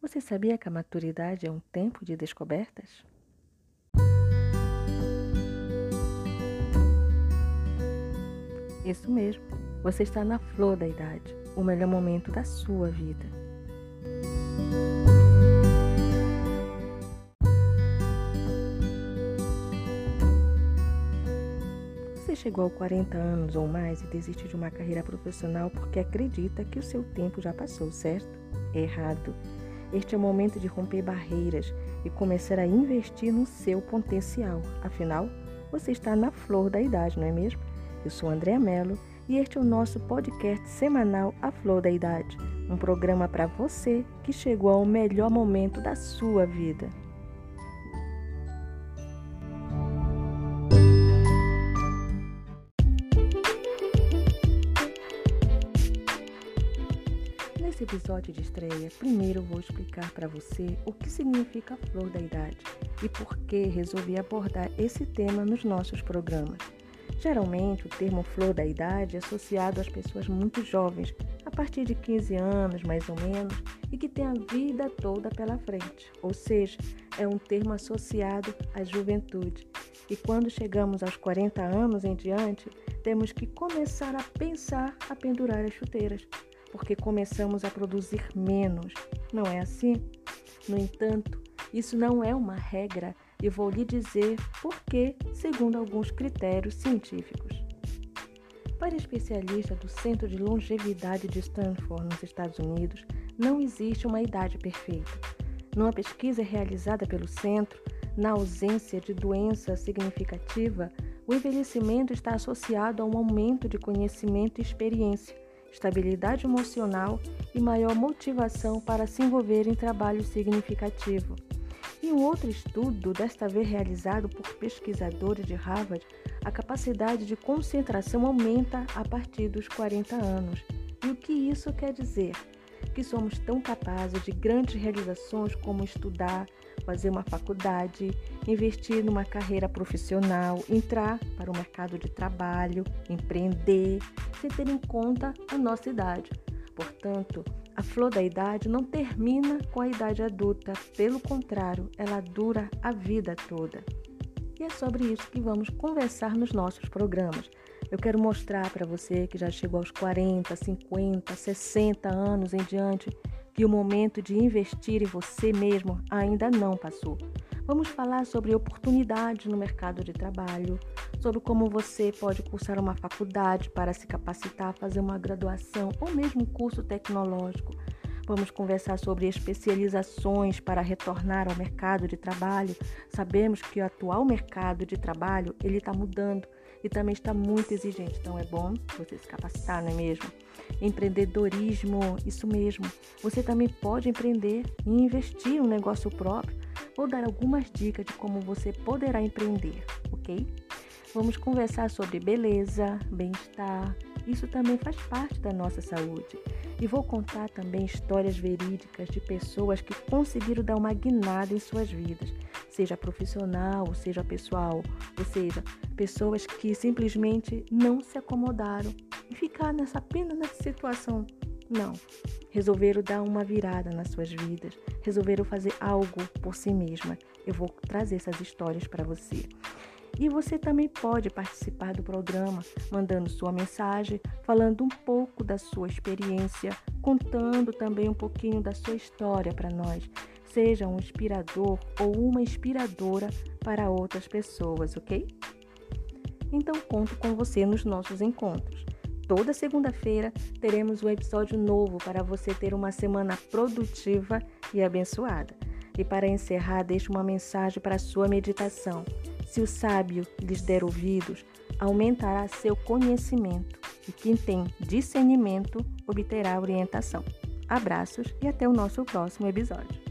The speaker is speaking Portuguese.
Você sabia que a maturidade é um tempo de descobertas? Isso mesmo, você está na flor da idade, o melhor momento da sua vida. Você chegou aos 40 anos ou mais e desiste de uma carreira profissional porque acredita que o seu tempo já passou, certo? Errado. Este é o momento de romper barreiras e começar a investir no seu potencial. Afinal, você está na flor da idade, não é mesmo? Eu sou Andréa Mello e este é o nosso podcast semanal A Flor da Idade, um programa para você que chegou ao melhor momento da sua vida. Nesse episódio de estreia, primeiro vou explicar para você o que significa a flor da idade e por que resolvi abordar esse tema nos nossos programas. Geralmente, o termo flor da idade é associado às pessoas muito jovens, a partir de 15 anos mais ou menos, e que têm a vida toda pela frente, ou seja, é um termo associado à juventude. E quando chegamos aos 40 anos em diante, temos que começar a pensar a pendurar as chuteiras porque começamos a produzir menos. Não é assim? No entanto, isso não é uma regra e vou lhe dizer por que, segundo alguns critérios científicos. Para especialistas do Centro de Longevidade de Stanford, nos Estados Unidos, não existe uma idade perfeita. Numa pesquisa realizada pelo centro, na ausência de doença significativa, o envelhecimento está associado a um aumento de conhecimento e experiência estabilidade emocional e maior motivação para se envolver em trabalho significativo. Em um outro estudo, desta vez realizado por pesquisadores de Harvard, a capacidade de concentração aumenta a partir dos 40 anos. E o que isso quer dizer? Que somos tão capazes de grandes realizações como estudar, fazer uma faculdade, investir numa carreira profissional, entrar para o mercado de trabalho, empreender, sem ter em conta a nossa idade. Portanto, a flor da idade não termina com a idade adulta, pelo contrário, ela dura a vida toda. E é sobre isso que vamos conversar nos nossos programas. Eu quero mostrar para você que já chegou aos 40, 50, 60 anos em diante que o momento de investir em você mesmo ainda não passou. Vamos falar sobre oportunidades no mercado de trabalho, sobre como você pode cursar uma faculdade para se capacitar, fazer uma graduação ou mesmo um curso tecnológico. Vamos conversar sobre especializações para retornar ao mercado de trabalho. Sabemos que o atual mercado de trabalho ele está mudando e também está muito exigente. Então é bom você se capacitar, não é mesmo? Empreendedorismo, isso mesmo. Você também pode empreender e investir em um negócio próprio. Vou dar algumas dicas de como você poderá empreender, ok? Vamos conversar sobre beleza, bem-estar. Isso também faz parte da nossa saúde. E vou contar também histórias verídicas de pessoas que conseguiram dar uma guinada em suas vidas, seja profissional, seja pessoal, ou seja, pessoas que simplesmente não se acomodaram e ficar nessa apenas nessa situação. Não. Resolveram dar uma virada nas suas vidas, resolveram fazer algo por si mesma. Eu vou trazer essas histórias para você. E você também pode participar do programa mandando sua mensagem, falando um pouco da sua experiência, contando também um pouquinho da sua história para nós. Seja um inspirador ou uma inspiradora para outras pessoas, ok? Então conto com você nos nossos encontros. Toda segunda-feira teremos um episódio novo para você ter uma semana produtiva e abençoada. E para encerrar, deixo uma mensagem para a sua meditação. Se o sábio lhes der ouvidos, aumentará seu conhecimento, e quem tem discernimento obterá orientação. Abraços e até o nosso próximo episódio.